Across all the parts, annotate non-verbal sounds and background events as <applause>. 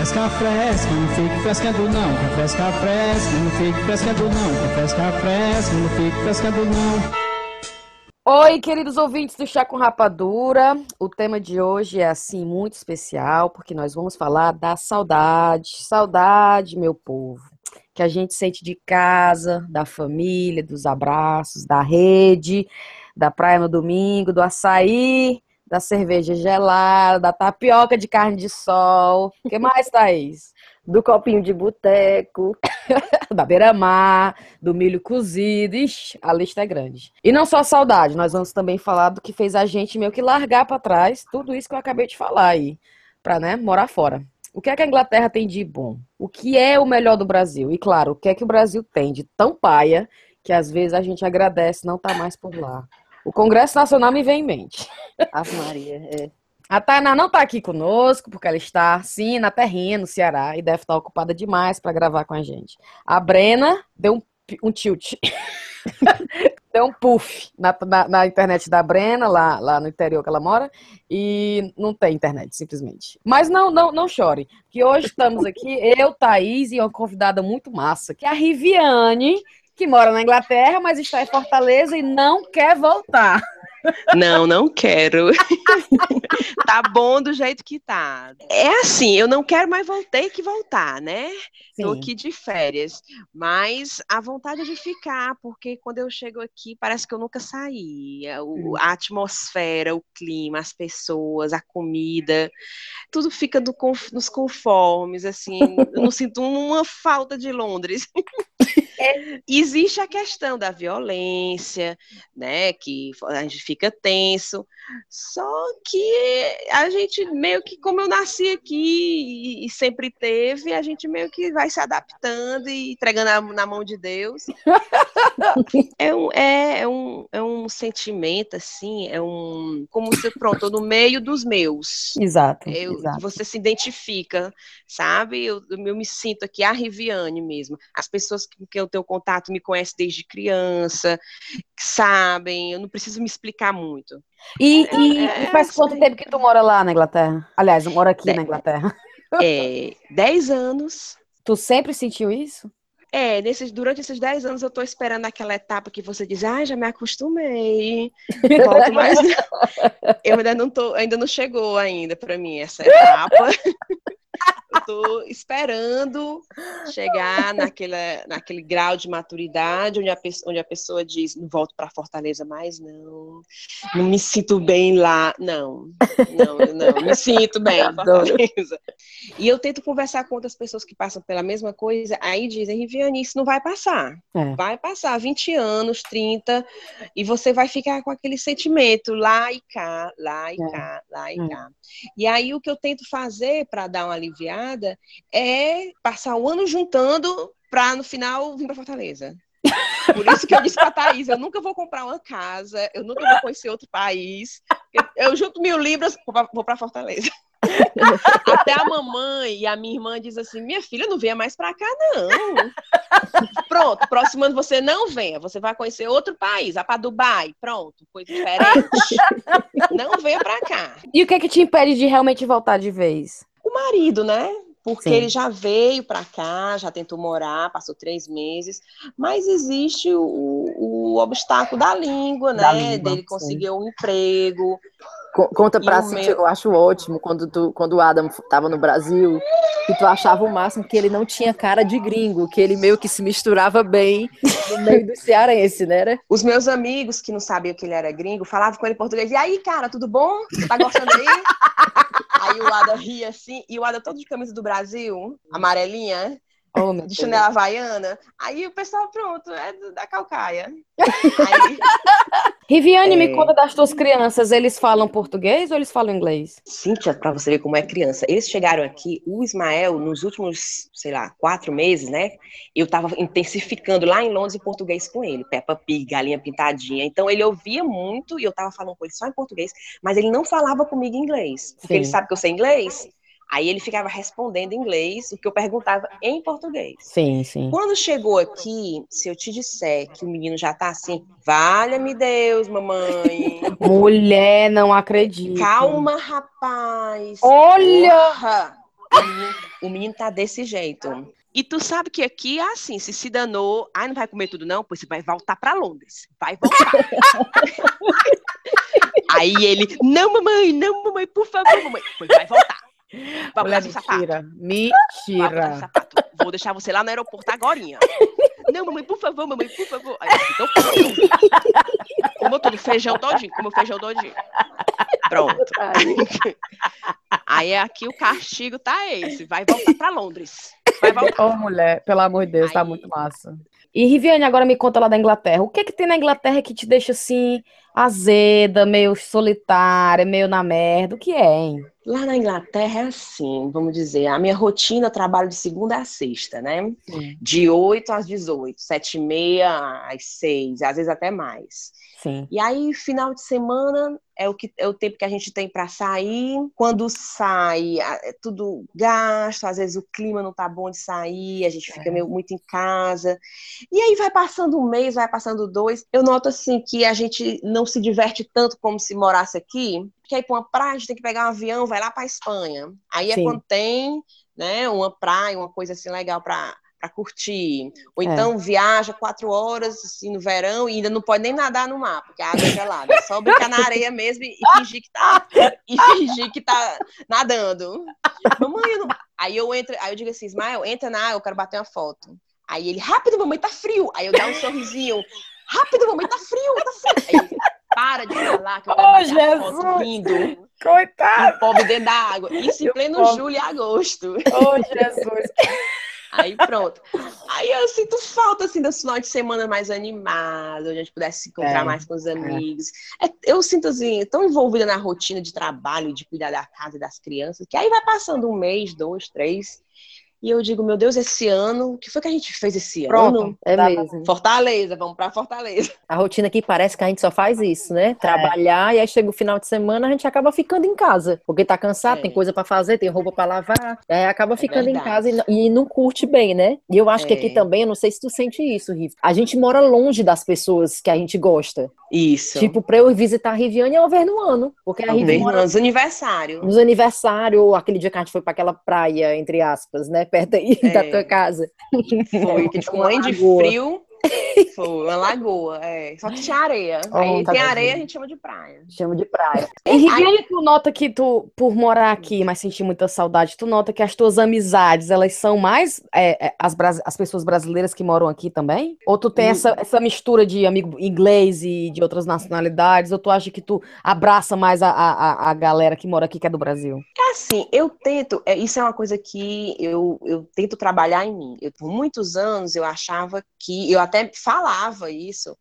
fresca, fresca, não fique frescando não. Quer fresca, fresca, não fique frescando não. Quer fresca, fresca, não fique frescando não. Oi, queridos ouvintes do Chá com Rapadura. O tema de hoje é assim muito especial, porque nós vamos falar da saudade. Saudade, meu povo, que a gente sente de casa, da família, dos abraços, da rede, da praia no domingo, do açaí, da cerveja gelada, da tapioca de carne de sol. O que mais, Thaís? do copinho de boteco, <coughs> da beira-mar, do milho cozido. Ixi, a lista é grande. E não só saudade, nós vamos também falar do que fez a gente meio que largar para trás tudo isso que eu acabei de falar aí, para né, morar fora. O que é que a Inglaterra tem de bom? O que é o melhor do Brasil? E claro, o que é que o Brasil tem de tão paia que às vezes a gente agradece não estar tá mais por lá. O Congresso Nacional me vem em mente. Ave Maria, é. A Tainá não está aqui conosco, porque ela está, sim, na terrinha, no Ceará, e deve estar ocupada demais para gravar com a gente. A Brena deu um, um tilt. <laughs> deu um puff na, na, na, internet da Brena, lá, lá no interior que ela mora, e não tem internet, simplesmente. Mas não, não, não chore, que hoje estamos aqui, eu, Thaís, e uma convidada muito massa, que é a Riviane, que mora na Inglaterra, mas está em Fortaleza e não quer voltar. Não, não quero. <laughs> tá bom do jeito que tá. É assim, eu não quero mais voltar que voltar, né? Sim. Tô aqui de férias, mas a vontade de ficar, porque quando eu chego aqui parece que eu nunca saí. O, hum. a atmosfera, o clima, as pessoas, a comida, tudo fica do, nos conformes, assim. eu não sinto uma falta de Londres. <laughs> É, existe a questão da violência, né, que a gente fica tenso, só que a gente meio que, como eu nasci aqui e, sempre teve, a gente meio que vai se adaptando e entregando na, na mão de Deus. <laughs> é, um, é, é, um, é um sentimento, assim, é um, como se, pronto, no meio dos meus. Exato, eu, exato. Você se identifica, sabe? Eu, eu me sinto aqui a Riviane mesmo. As pessoas com quem eu tenho contato me conhecem desde criança, sabem, eu não preciso me explicar muito. E, é, e, é, e faz quanto tempo que tu mora lá na Inglaterra? Aliás, eu moro aqui na Inglaterra. É, dez anos. Tu sempre sentiu isso? É, nesses, durante esses 10 anos eu estou esperando aquela etapa que você diz, ah, já me acostumei. Volto mais. <laughs> eu ainda não tô, ainda não chegou ainda para mim essa etapa. <laughs> eu tô esperando chegar naquele, naquele grau de maturidade onde a, onde a pessoa diz, não volto para Fortaleza mais, não. Não me sinto bem lá. Não, não, não, me sinto bem em Fortaleza. E eu tento conversar com outras pessoas que passam pela mesma coisa, aí dizem, Riviane, isso não vai passar. É. Vai passar 20 anos, 30, e você vai ficar com aquele sentimento lá e cá, lá e é. cá, lá e é. cá. E aí o que eu tento fazer para dar uma aliviada é passar o ano juntando para no final vir para Fortaleza. Por isso que eu disse pra Thaís, eu nunca vou comprar uma casa, eu nunca vou conhecer outro país. Eu, eu junto mil libras, vou para Fortaleza. Até a mamãe e a minha irmã diz assim: minha filha, não venha mais para cá, não. Pronto, próximo ano você não venha, você vai conhecer outro país, vai para Dubai, pronto, coisa diferente. não venha para cá. E o que é que te impede de realmente voltar de vez? O marido, né? porque Sim. ele já veio para cá, já tentou morar, passou três meses, mas existe o, o obstáculo da língua, né? Da língua, Dele conseguir um emprego. Conta pra si, meu... eu acho ótimo quando, tu, quando o Adam estava no Brasil, que tu achava o máximo que ele não tinha cara de gringo, que ele meio que se misturava bem no meio do cearense, né? Os meus amigos que não sabiam que ele era gringo falavam com ele em português, e aí, cara, tudo bom? Tá gostando aí? O Adam ria assim, e o Adam todo de camisa do Brasil, amarelinha, Oh, de chinela havaiana. Aí o pessoal, pronto, é da Calcaia. Aí... <laughs> Riviane, é... me conta das tuas crianças, eles falam português ou eles falam inglês? Cíntia, para você ver como é criança. Eles chegaram aqui, o Ismael, nos últimos, sei lá, quatro meses, né? Eu estava intensificando lá em Londres o português com ele. Peppa Pig, galinha pintadinha. Então ele ouvia muito e eu estava falando com ele só em português, mas ele não falava comigo em inglês. Porque Sim. ele sabe que eu sei inglês. Aí ele ficava respondendo em inglês o que eu perguntava em português. Sim, sim. Quando chegou aqui, se eu te disser que o menino já tá assim, valha-me Deus, mamãe. <laughs> Mulher, não acredito. Calma, rapaz. Olha! Porra. o menino, o menino tá desse jeito. E tu sabe que aqui é assim, se se danou, ai, não vai comer tudo não, pois você vai voltar para Londres, vai voltar. <laughs> Aí ele, não mamãe, não mamãe, por favor, mamãe, pois vai voltar. Mulher, mentira, mentira. Vou deixar você lá no aeroporto agora. Não, mamãe, por favor, mamãe, por favor. Aí, então, como tudo, feijão todinho, como feijão todinho. Pronto. Aí aqui o castigo tá esse, vai voltar para Londres. Vai voltar. Ô, mulher, pelo amor de Deus, tá Aí... tá muito massa. E Riviane, agora me conta lá da Inglaterra. O que é que tem na Inglaterra que te deixa assim azeda, meio solitária, meio na merda? O que é, hein? Lá na Inglaterra é assim, vamos dizer, a minha rotina eu trabalho de segunda a sexta, né? Sim. De 8 às 18, 7 e meia às 6, às vezes até mais. Sim. E aí, final de semana é o, que, é o tempo que a gente tem para sair. Quando sai, é tudo gasto, às vezes o clima não tá bom de sair, a gente fica é. meio muito em casa. E aí vai passando um mês, vai passando dois. Eu noto assim que a gente não se diverte tanto como se morasse aqui, porque aí para uma praia a gente tem que pegar um avião, vai lá para Espanha. Aí é Sim. quando tem, né, uma praia, uma coisa assim legal para para curtir. Ou é. então é. viaja quatro horas assim, no verão e ainda não pode nem nadar no mar, porque a água é gelada. É só brincar na areia mesmo e, fingir que tá e fingir que tá nadando. Mamãe, eu não... aí eu entro, aí eu digo assim, Ismael, entra na água, eu quero bater uma foto. Aí ele, rápido, mamãe, tá frio. Aí eu dou um sorrisinho, rápido, mamãe, tá frio, tá frio. Aí ele, para de falar que eu quero oh, Jesus. foto rindo. Coitado. O pobre dentro da água. Isso em pleno julho e agosto. Oh, Jesus. <laughs> Aí pronto. Aí eu sinto falta assim dos finais de semana mais animados, onde a gente pudesse se encontrar é, mais com os é. amigos. É. É, eu sinto assim, tão envolvida na rotina de trabalho, de cuidar da casa e das crianças, que aí vai passando um mês, dois, três, e eu digo, meu Deus, esse ano, o que foi que a gente fez esse Pronto, ano? É mesmo. Fortaleza, vamos para Fortaleza. A rotina aqui parece que a gente só faz isso, né? É. Trabalhar é. e aí chega o final de semana a gente acaba ficando em casa, porque tá cansado, é. tem coisa para fazer, tem roupa para lavar, aí acaba é ficando em casa e, e, não curte bem, né? E eu acho que aqui é. também, eu não sei se tu sente isso, Riff. A gente mora longe das pessoas que a gente gosta. Isso. Tipo, pra eu visitar a Riviane é uma vez no ano. Porque a Riviane. Nos aniversários. Nos aniversários, ou aquele dia que a gente foi para aquela praia, entre aspas, né? Perto aí <laughs> é. da tua casa. Foi, que tipo, mãe de frio. Foi uma lagoa, é. Só que tinha areia. Oh, Aí tá tem areia, a gente chama de praia. Chama de praia. <laughs> E Riviane, tu nota que tu, por morar aqui, mas sentir muita saudade, tu nota que as tuas amizades, elas são mais é, é, as, as pessoas brasileiras que moram aqui também? Ou tu tem essa, essa mistura de amigo inglês e de outras nacionalidades? Ou tu acha que tu abraça mais a, a, a galera que mora aqui, que é do Brasil? É assim, eu tento, é, isso é uma coisa que eu, eu tento trabalhar em mim. Eu, por muitos anos eu achava que eu até falava isso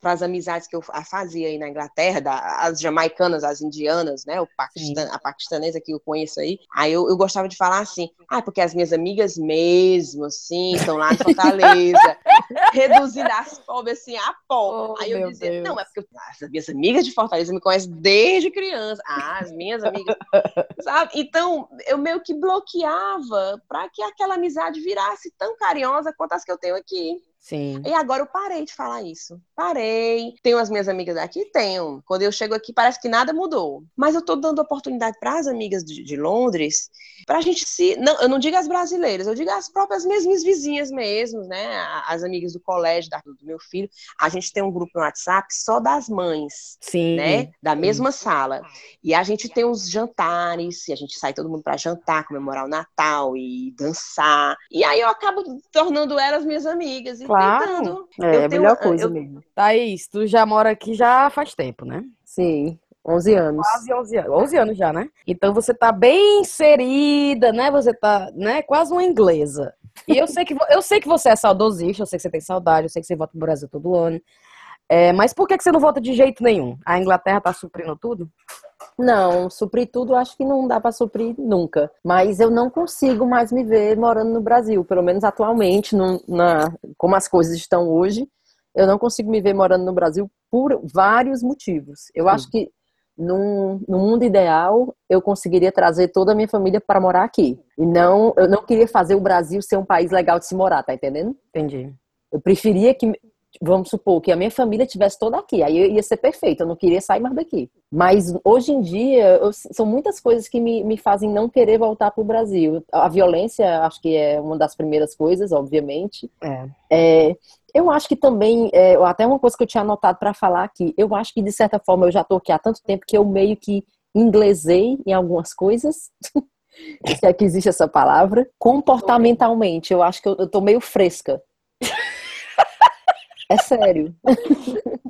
para as amizades que eu fazia aí na Inglaterra, da, as jamaicanas, as indianas, né? O Paquistan, a paquistanesa que eu conheço aí. Aí eu, eu gostava de falar assim, ah, porque as minhas amigas mesmo, assim, estão lá em Fortaleza, <laughs> reduzindo as pobres assim a pó. Oh, aí eu dizia, Deus. não, é porque as minhas amigas de Fortaleza me conhecem desde criança. Ah, as minhas amigas, <laughs> sabe? Então, eu meio que bloqueava para que aquela amizade virasse tão carinhosa quanto as que eu tenho aqui. Sim. E agora eu parei de falar isso. Parei. Tenho as minhas amigas aqui? Tenho. Quando eu chego aqui, parece que nada mudou. Mas eu tô dando oportunidade para as amigas de, de Londres, pra gente se. Não, eu não digo as brasileiras, eu digo as próprias mesmas vizinhas mesmo, né? As amigas do colégio da, do meu filho. A gente tem um grupo no WhatsApp só das mães. Sim. Né? Da mesma sala. E a gente tem uns jantares, e a gente sai todo mundo para jantar, comemorar o Natal e dançar. E aí eu acabo tornando elas minhas amigas. E Claro. Tentando. É, é a melhor coisa eu... mesmo. Thaís, tu já mora aqui já faz tempo, né? Sim. 11 anos. Quase 11 anos. 11 anos já, né? Então você tá bem inserida, né? Você tá, né? Quase uma inglesa. E eu sei que, eu sei que você é saudosista, eu sei que você tem saudade, eu sei que você volta pro Brasil todo ano. É, mas por que, que você não volta de jeito nenhum? A Inglaterra tá suprindo tudo? Não, suprir tudo acho que não dá para suprir nunca. Mas eu não consigo mais me ver morando no Brasil, pelo menos atualmente, no, na, como as coisas estão hoje, eu não consigo me ver morando no Brasil por vários motivos. Eu Sim. acho que num, no mundo ideal eu conseguiria trazer toda a minha família para morar aqui. E não, eu não queria fazer o Brasil ser um país legal de se morar, tá entendendo? Entendi. Eu preferia que vamos supor que a minha família tivesse toda aqui, aí ia ser perfeito, eu não queria sair mais daqui. Mas hoje em dia, eu, são muitas coisas que me, me fazem não querer voltar para o Brasil. A violência, acho que é uma das primeiras coisas, obviamente. É. É, eu acho que também, é, até uma coisa que eu tinha anotado para falar aqui, eu acho que de certa forma eu já estou aqui há tanto tempo que eu meio que inglesei em algumas coisas. <laughs> se é que existe essa palavra, comportamentalmente, eu acho que eu, eu tô meio fresca. É sério.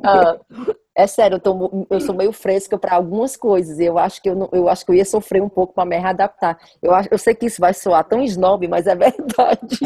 Ah, <laughs> é sério, eu, tô, eu sou meio fresca para algumas coisas. Eu acho que eu, não, eu acho que eu ia sofrer um pouco para me readaptar. Eu, acho, eu sei que isso vai soar tão snob, mas é <laughs> verdade.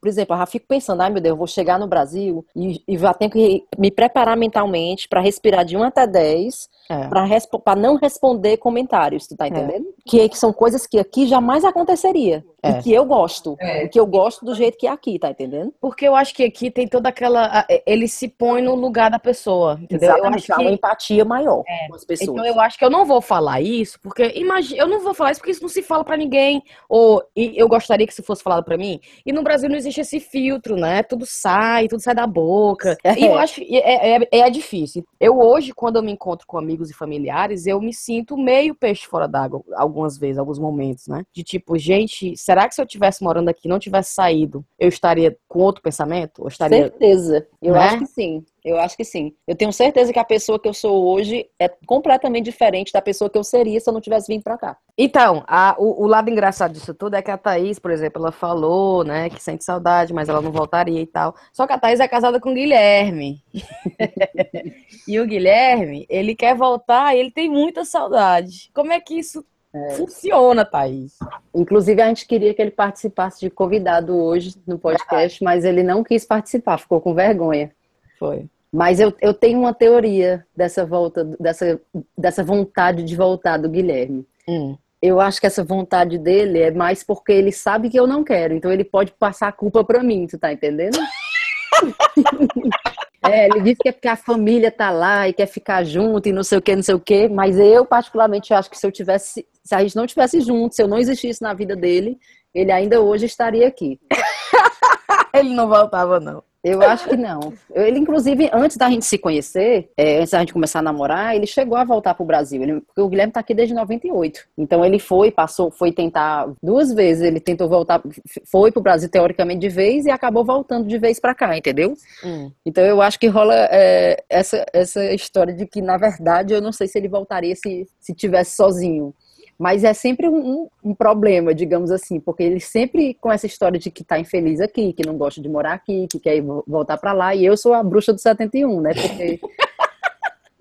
Por exemplo, eu já fico pensando, ai meu Deus, eu vou chegar no Brasil e, e já tenho que me preparar mentalmente para respirar de 1 até 10, é. para não responder comentários, tu tá é. entendendo? É. Que, que são coisas que aqui jamais aconteceria. É. E que eu gosto. É. E que eu gosto do jeito que é aqui, tá entendendo? Porque eu acho que aqui tem toda aquela. Ele se põe no lugar da pessoa, entendeu? Exatamente, eu acho que... uma empatia maior é. com as pessoas. Então eu acho que eu não vou falar isso, porque imagina, eu não vou falar isso porque isso não se fala para ninguém. Ou eu gostaria que isso fosse falado para mim. E no Brasil não existe esse filtro, né? Tudo sai, tudo sai da boca. E eu acho que é, é, é difícil. Eu hoje, quando eu me encontro com amigos e familiares, eu me sinto meio peixe fora d'água algumas vezes, alguns momentos, né? De tipo, gente será que se eu tivesse morando aqui não tivesse saído, eu estaria com outro pensamento? Ou estaria... Certeza. Eu né? acho que sim. Eu acho que sim. Eu tenho certeza que a pessoa que eu sou hoje é completamente diferente da pessoa que eu seria se eu não tivesse vindo para cá. Então, a, o, o, lado engraçado disso tudo é que a Thaís, por exemplo, ela falou, né, que sente saudade, mas ela não voltaria e tal. Só que a Thaís é casada com o Guilherme. <laughs> e o Guilherme, ele quer voltar e ele tem muita saudade. Como é que isso é. Funciona, Thaís. Inclusive, a gente queria que ele participasse de convidado hoje no podcast, mas ele não quis participar, ficou com vergonha. Foi. Mas eu, eu tenho uma teoria dessa volta, dessa, dessa vontade de voltar do Guilherme. Hum. Eu acho que essa vontade dele é mais porque ele sabe que eu não quero, então ele pode passar a culpa pra mim, tu tá entendendo? <laughs> É, ele disse que é porque a família tá lá e quer ficar junto e não sei o que, não sei o que, mas eu particularmente acho que se eu tivesse, se a gente não tivesse junto, se eu não existisse na vida dele, ele ainda hoje estaria aqui. <laughs> ele não voltava, não. Eu acho que não. Ele, inclusive, antes da gente se conhecer, é, antes da gente começar a namorar, ele chegou a voltar pro Brasil. Ele, porque o Guilherme tá aqui desde 98. Então ele foi, passou, foi tentar duas vezes. Ele tentou voltar, foi pro Brasil teoricamente de vez e acabou voltando de vez para cá, entendeu? Hum. Então eu acho que rola é, essa, essa história de que, na verdade, eu não sei se ele voltaria se, se tivesse sozinho. Mas é sempre um, um, problema, digamos assim, porque ele sempre com essa história de que tá infeliz aqui, que não gosta de morar aqui, que quer voltar para lá, e eu sou a bruxa do 71, né? Porque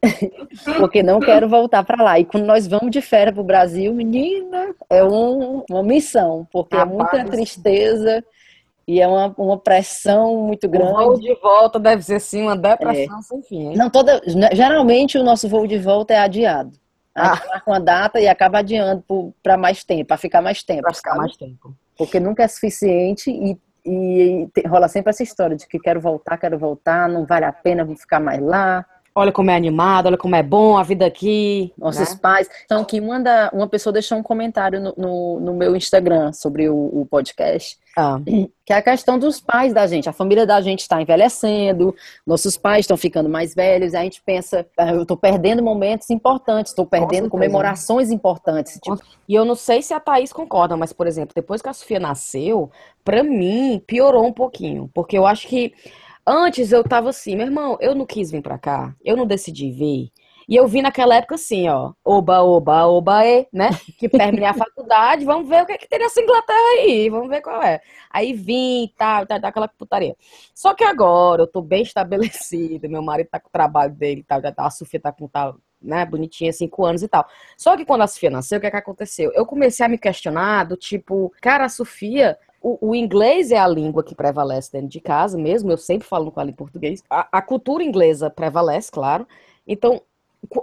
<laughs> porque não quero voltar para lá. E quando nós vamos de férias para o Brasil, menina, é um, uma missão, porque é muita tristeza e é uma, uma pressão muito grande. O voo de volta deve ser sim uma depressão é. sem fim. Hein? Não toda, geralmente o nosso voo de volta é adiado. A gente marca uma data e acaba adiando para mais tempo, para ficar mais tempo. Para ficar mais tempo. Porque nunca é suficiente e, e, e rola sempre essa história de que quero voltar, quero voltar, não vale a pena, vou ficar mais lá olha como é animado, olha como é bom a vida aqui. Nossos né? pais. Então, que manda, uma pessoa deixou um comentário no, no, no meu Instagram sobre o, o podcast. Ah. Que é a questão dos pais da gente. A família da gente está envelhecendo, nossos pais estão ficando mais velhos, a gente pensa, ah, eu estou perdendo momentos importantes, estou perdendo comemorações importantes. Tipo. E eu não sei se a Thaís concorda, mas, por exemplo, depois que a Sofia nasceu, para mim piorou um pouquinho. Porque eu acho que Antes eu tava assim, meu irmão, eu não quis vir pra cá, eu não decidi vir. E eu vim naquela época assim, ó, oba, oba, oba, e, né? Que terminei a <laughs> faculdade, vamos ver o que, é que tem nessa Inglaterra aí, vamos ver qual é. Aí vim e tal, tá, tá, aquela putaria. Só que agora eu tô bem estabelecida, meu marido tá com o trabalho dele e tal, a Sofia tá com tal, né, bonitinha, cinco anos e tal. Só que quando a Sofia nasceu, o que é que aconteceu? Eu comecei a me questionar do tipo, cara, a Sofia o, o, inglês é a língua que prevalece dentro de casa mesmo, eu sempre falo com ela em português. A, a cultura inglesa prevalece, claro. Então,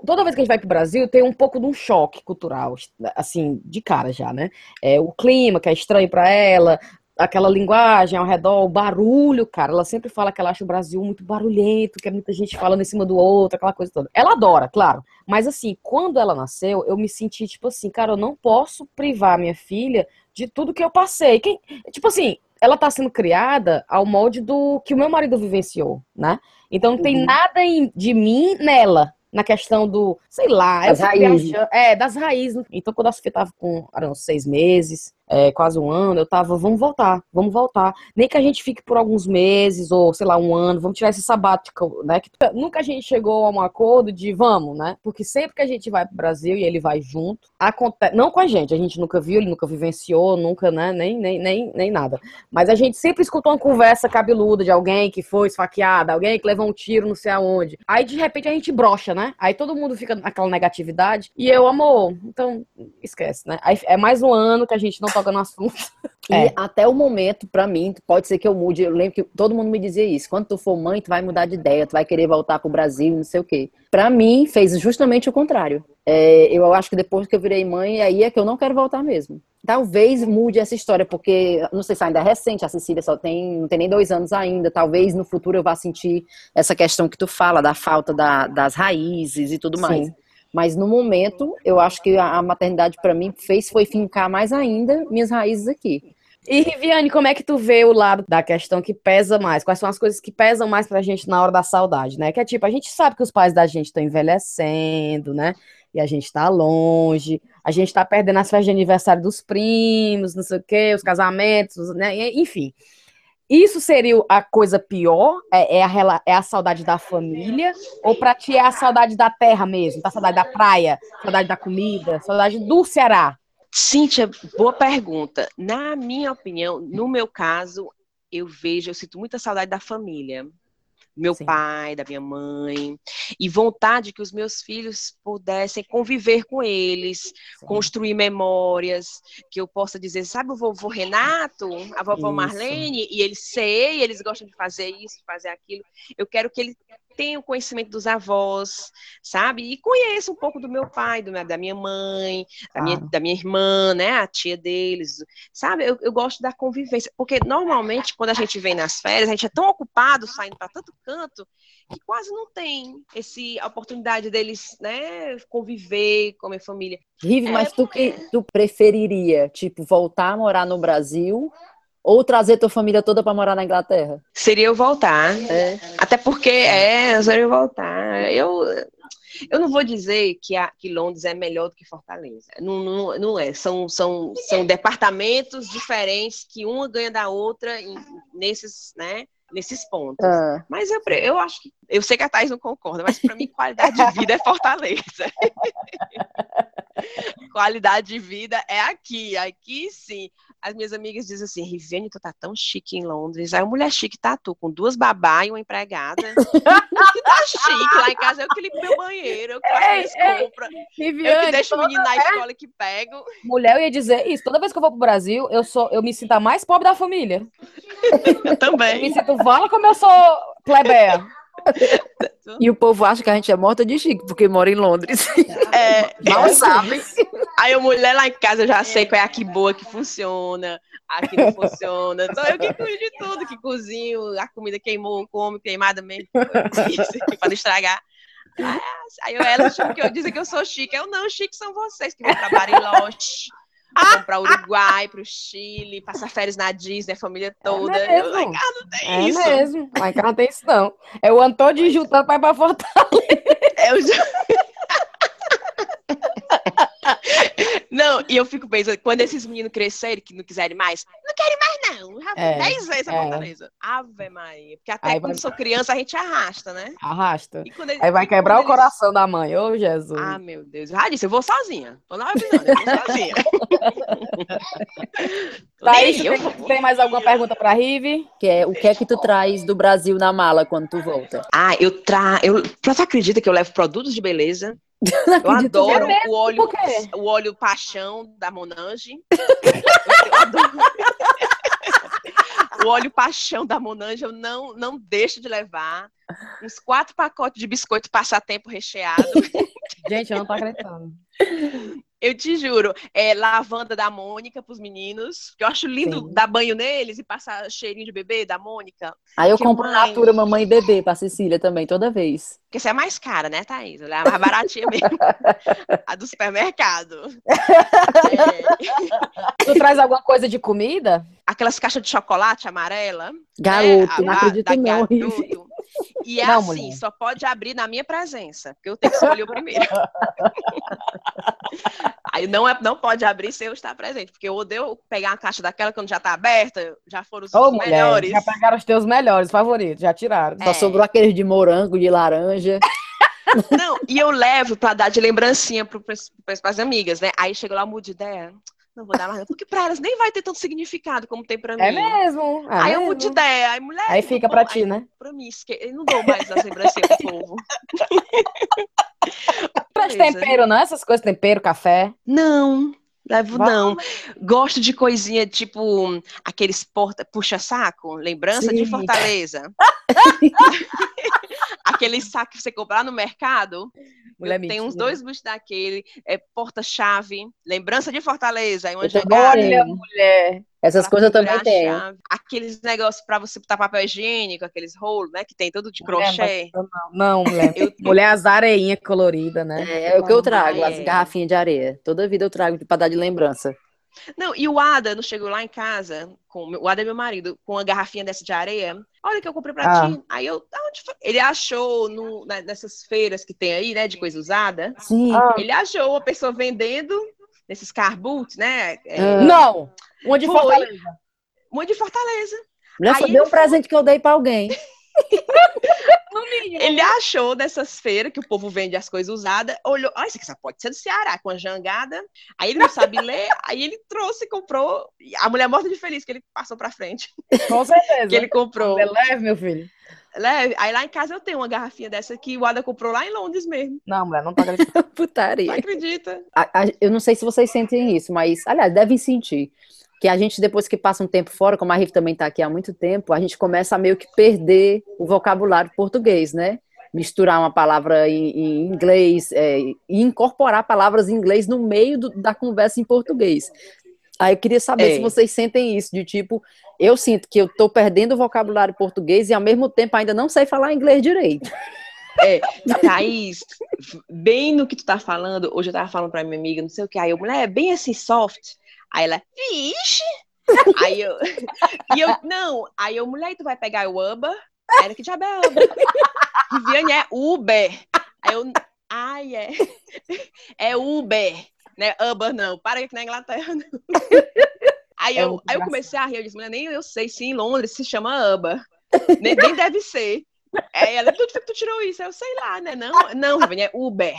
toda vez que a gente vai para o Brasil, tem um pouco de um choque cultural, assim, de cara já, né? É, o clima, que é estranho para ela, aquela linguagem ao redor, o barulho, cara. Ela sempre fala que ela acha o Brasil muito barulhento, que é muita gente falando em cima do outro, aquela coisa toda. Ela adora, claro. Mas assim, quando ela nasceu, eu me senti tipo assim, cara, eu não posso privar minha filha de tudo que eu passei. Quem, tipo assim, ela tá sendo criada ao molde do que o meu marido vivenciou, né? Então não tem Uhum. nada em- de mim nela. Na questão do, sei lá, Das raízes. viajando- É, das raízes. Então, quando a Sofia tava com, eram seis meses, é, quase um ano, eu tava, vamos voltar, vamos voltar. Nem que a gente fique por alguns meses, ou sei lá, um ano, vamos tirar esse sabático, né? Que nunca a gente chegou a um acordo de vamos, né? Porque sempre que a gente vai pro Brasil e ele vai junto, acontece. Não com a gente, a gente nunca viu, ele nunca vivenciou, nunca, né? Nem, nem, nem, nem nada. Mas a gente sempre escutou uma conversa cabeluda de alguém que foi esfaqueada, alguém que levou um tiro não sei aonde. Aí, de repente, a gente brocha, né? Aí todo mundo fica naquela negatividade. E eu, amor, então esquece, né? Aí é mais um ano que a gente não toca no assunto. <laughs> E É. até o momento, pra mim, pode ser que eu mude. Eu lembro que todo mundo me dizia isso. Quando tu for mãe, tu vai mudar de ideia, tu vai querer voltar pro Brasil, não sei o quê. Pra mim, fez justamente o contrário. É, eu acho que depois que eu virei mãe, aí é que eu não quero voltar mesmo. Talvez mude essa história, porque não sei se ainda é recente, a Cecília só tem, não tem nem dois anos ainda. Talvez no futuro eu vá sentir essa questão que tu fala, da falta da- das raízes e tudo mais. Sim. Mas no momento, eu acho que a maternidade pra mim fez foi fincar mais ainda minhas raízes aqui. E, Riviane, como é que tu vê o lado da questão que pesa mais? Quais são as coisas que pesam mais pra gente na hora da saudade, né? Que é tipo, a gente sabe que os pais da gente estão envelhecendo, né? E a gente tá longe, a gente tá perdendo as festas de aniversário dos primos, não sei o quê, os casamentos, né? Enfim. Isso seria a coisa pior? É, é a, é a saudade da família? Ou pra ti é a saudade da terra mesmo? Da saudade da praia? Saudade da comida? Saudade do Ceará? Cíntia, boa pergunta. Na minha opinião, no meu caso, eu vejo, eu sinto muita saudade da família. Meu Sim. pai, da minha mãe, e vontade que os meus filhos pudessem conviver com eles, construir memórias, que eu possa dizer, sabe o vovô Renato, a vovó Isso. Marlene, e eles sei, eles gostam de fazer isso, de fazer aquilo. Eu quero que ele tenha o conhecimento dos avós, sabe? E conheça um pouco do meu pai, do da minha mãe, da, minha, Claro. da minha irmã, né? A tia deles, sabe? Eu, eu gosto da convivência, porque normalmente quando a gente vem nas férias, a gente é tão ocupado saindo para tanto canto que quase não tem esse a oportunidade deles, né? Conviver com a minha família. Rive, É, mas tu que tu preferiria, tipo, voltar a morar no Brasil ou trazer tua família toda pra morar na Inglaterra? Seria eu voltar, É. até porque é, seria eu voltar. Eu eu não vou dizer que, a, que Londres é melhor do que Fortaleza. Não, não, não é. São, são, são departamentos diferentes que uma ganha da outra em- nesses, né, nesses pontos. Ah, Mas eu, eu acho que. Eu sei que a Thais não concorda, mas para mim, qualidade de vida é Fortaleza. <laughs> qualidade de vida é aqui. Aqui sim. As minhas amigas dizem assim: Riviane, tu tá tão chique em Londres. Aí, uma mulher chique tá tu, com duas babá e uma empregada. <laughs> que tá chique. Lá em casa eu que limpo meu banheiro, eu que faço minhas compras, eu que Riviane, deixo o menino na escola e que pego. Mulher, eu ia dizer isso. Toda vez que eu vou pro Brasil, eu sou, eu me sinto a mais pobre da família. <laughs> Eu Eu me também. sinto vala como eu sou plebeia. E o povo acha que a gente é morta de chique porque mora em Londres. É, <laughs> Mal é, sabem. Aí a mulher lá em casa eu já sei qual é a que boa que funciona, a que não funciona. Sou eu que cuido de tudo, que cozinho, a comida queimou, como queimada mesmo, para não estragar. Aí, eu, acham que eu dizem que eu sou chique. Eu não, chique são vocês que vão para Bariloche, vão para Uruguai, para o Chile, passar férias na Disney, a família toda. É eu, lá em mesmo. casa não tem É isso. mesmo. Lá em casa não tem isso, não. É o todo juntando pra ir pra Fortaleza. Eu já- Não, e eu fico pensando, quando esses meninos crescerem, que não quiserem mais, não querem mais, não. Já É, 10 vezes a é. Fortaleza. Ave Maria. Porque até Aí quando vai- sou criança, a gente arrasta, né? Arrasta. E quando ele- Aí vai e quebrar o eles- coração da mãe. Ô, Jesus. Ah, meu Deus. Já disse, eu vou sozinha. Tô não avisando, eu vou sozinha. <laughs> Thaís, eu. tem, tem mais alguma pergunta pra Rive? Que é, o que é que tu traz do Brasil na mala quando tu volta? Ah, eu tra... eu... Você acredita que eu levo produtos de beleza? Eu adoro o óleo, o óleo paixão da Monange. <laughs> <laughs> O óleo paixão da Monange eu não, não deixo de levar. Uns quatro pacotes de biscoito passatempo recheado. Gente, eu não tô acreditando. <laughs> Eu te juro, é lavanda da Mônica pros meninos, que eu acho lindo Sim. dar banho neles e passar cheirinho de bebê da Mônica. Aí eu compro mãe... Natura Mamãe e Bebê pra Cecília também, toda vez. Porque você é mais cara, né, Thaís? Ela é a mais baratinha mesmo. <laughs> a do supermercado. é. <laughs> Tu traz alguma coisa de comida? Aquelas caixas de chocolate amarela. Garoto, né? não acredito não. Garoto. E é não, assim, mulher. só pode abrir na minha presença, porque eu tenho que escolher o primeiro. <laughs> Aí não, é, não pode abrir sem eu estar presente, porque eu odeio pegar uma caixa daquela quando já está aberta, já foram os Ô, melhores. Mulher, já pegaram os teus melhores favoritos, já tiraram. Só é. sobrou aqueles de morango, de laranja. Não, e eu levo para dar de lembrancinha para as amigas, né? Aí chega lá, muda de ideia. Não vou dar mais, porque para elas nem vai ter tanto significado como tem para é mim. É mesmo. É aí mesmo. eu mudo de ideia. Aí, mulher, aí fica para ti, né? Para mim, eu não dou mais as lembrancinhas pro povo. <laughs> Traz tempero, não? Essas coisas, tempero, café? Não. Levo não. Gosto de coisinha tipo aqueles porta puxa-saco, lembrança Sim. de Fortaleza. <laughs> Aquele saco que você compra lá no mercado. Mulher tem uns dois buchos daquele, é porta-chave, lembrança de Fortaleza, aí uma jogada. Olha, mulher. Essas coisas eu também tenho. Aqueles negócios para você botar papel higiênico, aqueles rolos, né? Que tem todo de crochê. Não, não, mulher. Eu... mulher, as areinhas coloridas, né? É, é o que eu trago, é. as garrafinhas de areia. Toda vida eu trago para dar de lembrança. Não, e o Ada não chegou lá em casa, com o Ada é meu marido, com uma garrafinha dessa de areia. Olha que eu comprei pra ah. ti. Aí eu, onde foi? Ele achou no, nessas feiras que tem aí, né, de coisa usada. Sim. Ah. Ele achou uma pessoa vendendo nesses carbutes, né? É, ah. não, uma de foi. Fortaleza. Uma de Fortaleza. Já foi um presente que eu dei para alguém. <laughs> Ele achou dessas feiras que o povo vende as coisas usadas, olhou, ah, isso aqui pode ser do Ceará, com a jangada. Aí ele não sabe <laughs> ler, aí ele trouxe e comprou. A mulher morta de feliz que ele passou pra frente. Com certeza. que ele comprou. É leve, meu filho. Leve. Aí lá em casa eu tenho uma garrafinha dessa que o Ada comprou lá em Londres mesmo. Não, mulher, não tá acreditando. <laughs> Putaria. Não acredita. A, a, eu não sei se vocês sentem isso, mas, aliás, devem sentir que a gente, depois que passa um tempo fora, como a Riff também está aqui há muito tempo, a gente começa a meio que perder o vocabulário português, né? Misturar uma palavra em, em inglês é, e incorporar palavras em inglês no meio do, da conversa em português. Aí eu queria saber é. se vocês sentem isso, de tipo, eu sinto que eu estou perdendo o vocabulário português e ao mesmo tempo ainda não sei falar inglês direito. É, Thaís, bem no que tu tá falando, hoje eu tava falando pra minha amiga, não sei o que, aí eu, mulher, é bem assim, soft. Aí ela, vixe! aí eu, e eu, não, aí eu, mulher, tu vai pegar o Uber? Aí ela, que diabo é Uber? <laughs> Viviane é Uber. Aí eu, ai, é. É Uber, né? Uber não, para aqui na Inglaterra não. Aí eu, é aí eu comecei a rir, eu disse, mulher, nem eu sei se em Londres se chama Uber. Nem, nem deve ser. Aí ela, tu, tu tirou isso? Eu sei lá, né? Não, não, Viviane, é Uber.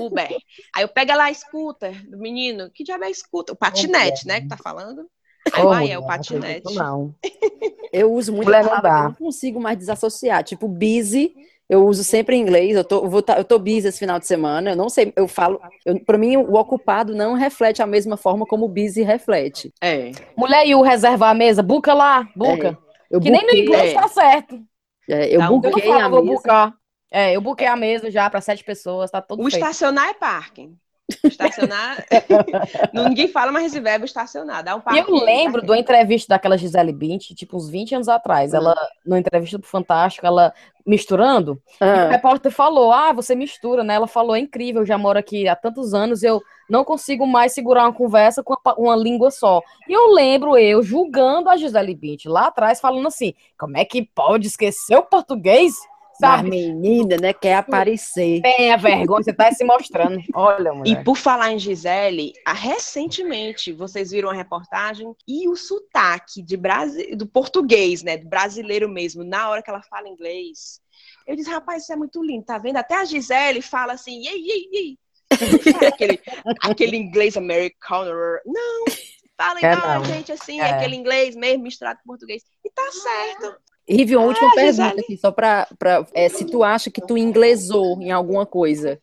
Uber. Aí eu pego lá a escuta do menino. Que diabo é escuta? O patinete, né? Que tá falando. Aí oh, vai, é o patinete. Não. <laughs> Eu uso muito palavra, eu não consigo mais desassociar. Tipo, busy, eu uso sempre em inglês. Eu tô, eu vou, tá, eu tô busy esse final de semana. Eu não sei, eu falo. Para mim, o ocupado não reflete a mesma forma como o busy reflete. É. Mulher, e o reservar a mesa? Buca lá, buca. É. Eu que buquei, nem no inglês é. tá certo. É, eu então, buquei a mesa. Bucar. É, eu buquei a mesa já para sete pessoas, tá tudo O feito. estacionar é parking. Estacionar. <laughs> Ninguém fala, mas esse verbo estacionar. Dá um e eu lembro do entrevista daquela Gisele Bint, tipo, uns 20 anos atrás. Ela, no entrevista do Fantástico, ela misturando, ah. o repórter falou: Ah, você mistura, né? Ela falou: É incrível, eu já moro aqui há tantos anos, eu não consigo mais segurar uma conversa com uma, uma língua só. E eu lembro eu julgando a Gisele Bint lá atrás, falando assim: Como é que pode esquecer o português? Sabe? menina, né? Quer aparecer. Tenha vergonha, você tá se mostrando. <laughs> Olha, mulher. E por falar em Gisele, recentemente vocês viram a reportagem e o sotaque de Brasi... do português, né? Do brasileiro mesmo, na hora que ela fala inglês. Eu disse, rapaz, isso é muito lindo, tá vendo? Até a Gisele fala assim, ei, ei, ei. aquele, aquele inglês americano. Não, fala é, igual a gente assim, é. aquele inglês mesmo misturado com português. E tá certo. Rivion, ah, última pergunta aqui, só para é, se tu acha que tu inglesou em alguma coisa.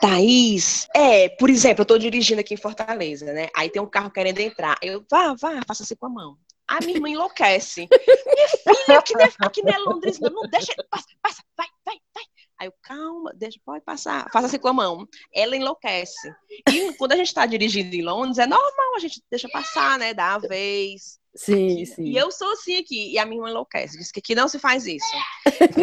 Thaís, é, por exemplo, eu estou dirigindo aqui em Fortaleza, né? Aí tem um carro querendo entrar. Eu, vá, vá, faça assim com a mão. A minha irmã enlouquece. minha filha, aqui não é, aqui não é Londres, não, não deixa, passa, passa, vai, vai, vai. Aí eu, calma, deixa, pode passar. Faça assim com a mão. Ela enlouquece. E quando a gente está dirigindo em Londres, é normal, a gente deixa passar, né? Dá a vez. Sim, sim. E eu sou assim aqui, e a minha irmã enlouquece, diz que aqui não se faz isso.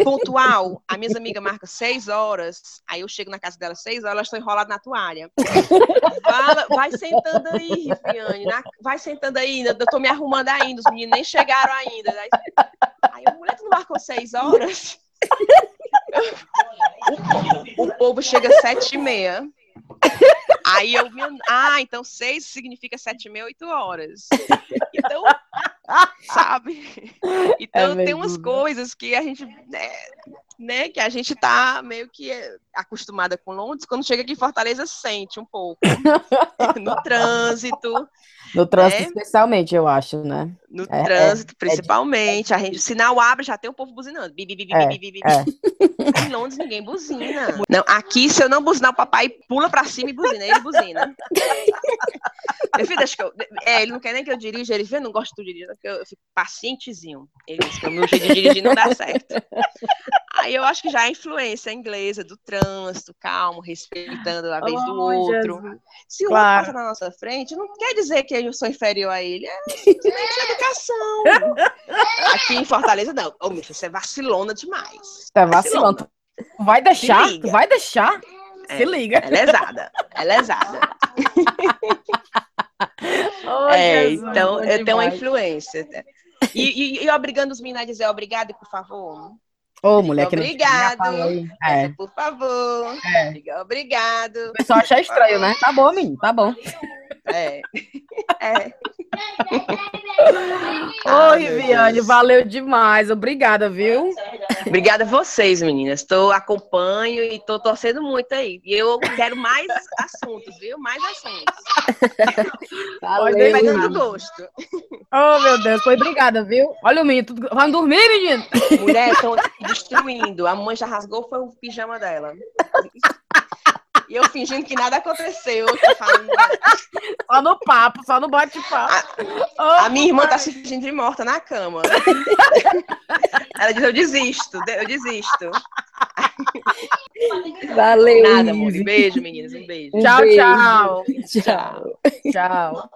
Pontual, a minha amiga marca seis horas, aí eu chego na casa dela seis horas, elas estão enroladas na toalha. Fala, vai sentando aí, Riviane, na, vai sentando aí, eu tô me arrumando ainda, os meninos nem chegaram ainda. Aí, aí a mulher, tu não marcou seis horas? O, o povo chega às sete e meia. Aí eu vi, ah, então seis significa sete e meia, oito horas. Então, sabe? Então É tem umas coisas que a gente, né, né, que a gente tá meio que é, acostumada com Londres, quando chega aqui em Fortaleza sente um pouco. <laughs> No trânsito, No trânsito, É. especialmente, eu acho, né? no É, é, trânsito, principalmente. A gente, o sinal abre, já tem o povo buzinando. Bi, bi, bi, É, é. <laughs> Em Londres ninguém buzina. Não, aqui, se eu não buzinar, o papai pula pra cima e buzina. Ele buzina. <laughs> Meu filho, acho que eu, é, ele não quer nem que eu dirija. Ele vê, eu não gosto de dirigir, porque eu, eu fico pacientezinho. Ele disse que o meu jeito de dirigir não dá certo. Aí eu acho que já é a influência inglesa do trânsito, calmo, respeitando a vez do Oh, outro. Jesus. Se o Claro. outro passa na nossa frente, não quer dizer que eu sou inferior a ele. É simplesmente educação. Aqui em Fortaleza, não. Ô, Micha, você é vacilona demais. Tá vacilando. Tu vai deixar? vai deixar? É. Se liga. É lesada. É lesada. <laughs> Oh, É, Jesus, então, eu tenho uma demais. influência. E, e, e obrigando os meninos a dizer obrigado, por favor. Ô, mulher, que não Obrigado. falei. É. Por favor. É. Obrigado. O pessoal acha estranho, né? Tá bom, menino, tá bom. É. É. <laughs> Ô, Riviane, Deus. valeu demais. Obrigada, viu? Obrigada a vocês, meninas. Tô acompanho e tô torcendo muito aí. E eu quero mais assuntos, viu? Mais assuntos. <laughs> Valeu, pegando menino. gosto. Oh, meu Deus, foi obrigada, viu? Olha o menino, tudo... vai dormir, menino? Mulher, estão destruindo. A mãe já rasgou foi o pijama dela. <laughs> E eu fingindo que nada aconteceu. falando- Só no papo, só no bate-papo. A minha irmã tá se fingindo de morta na cama. Ela diz: Eu desisto, eu desisto. Valeu. Nada, amor. Um beijo, meninas. Um beijo. Um Tchau, beijo. tchau. Tchau. Tchau.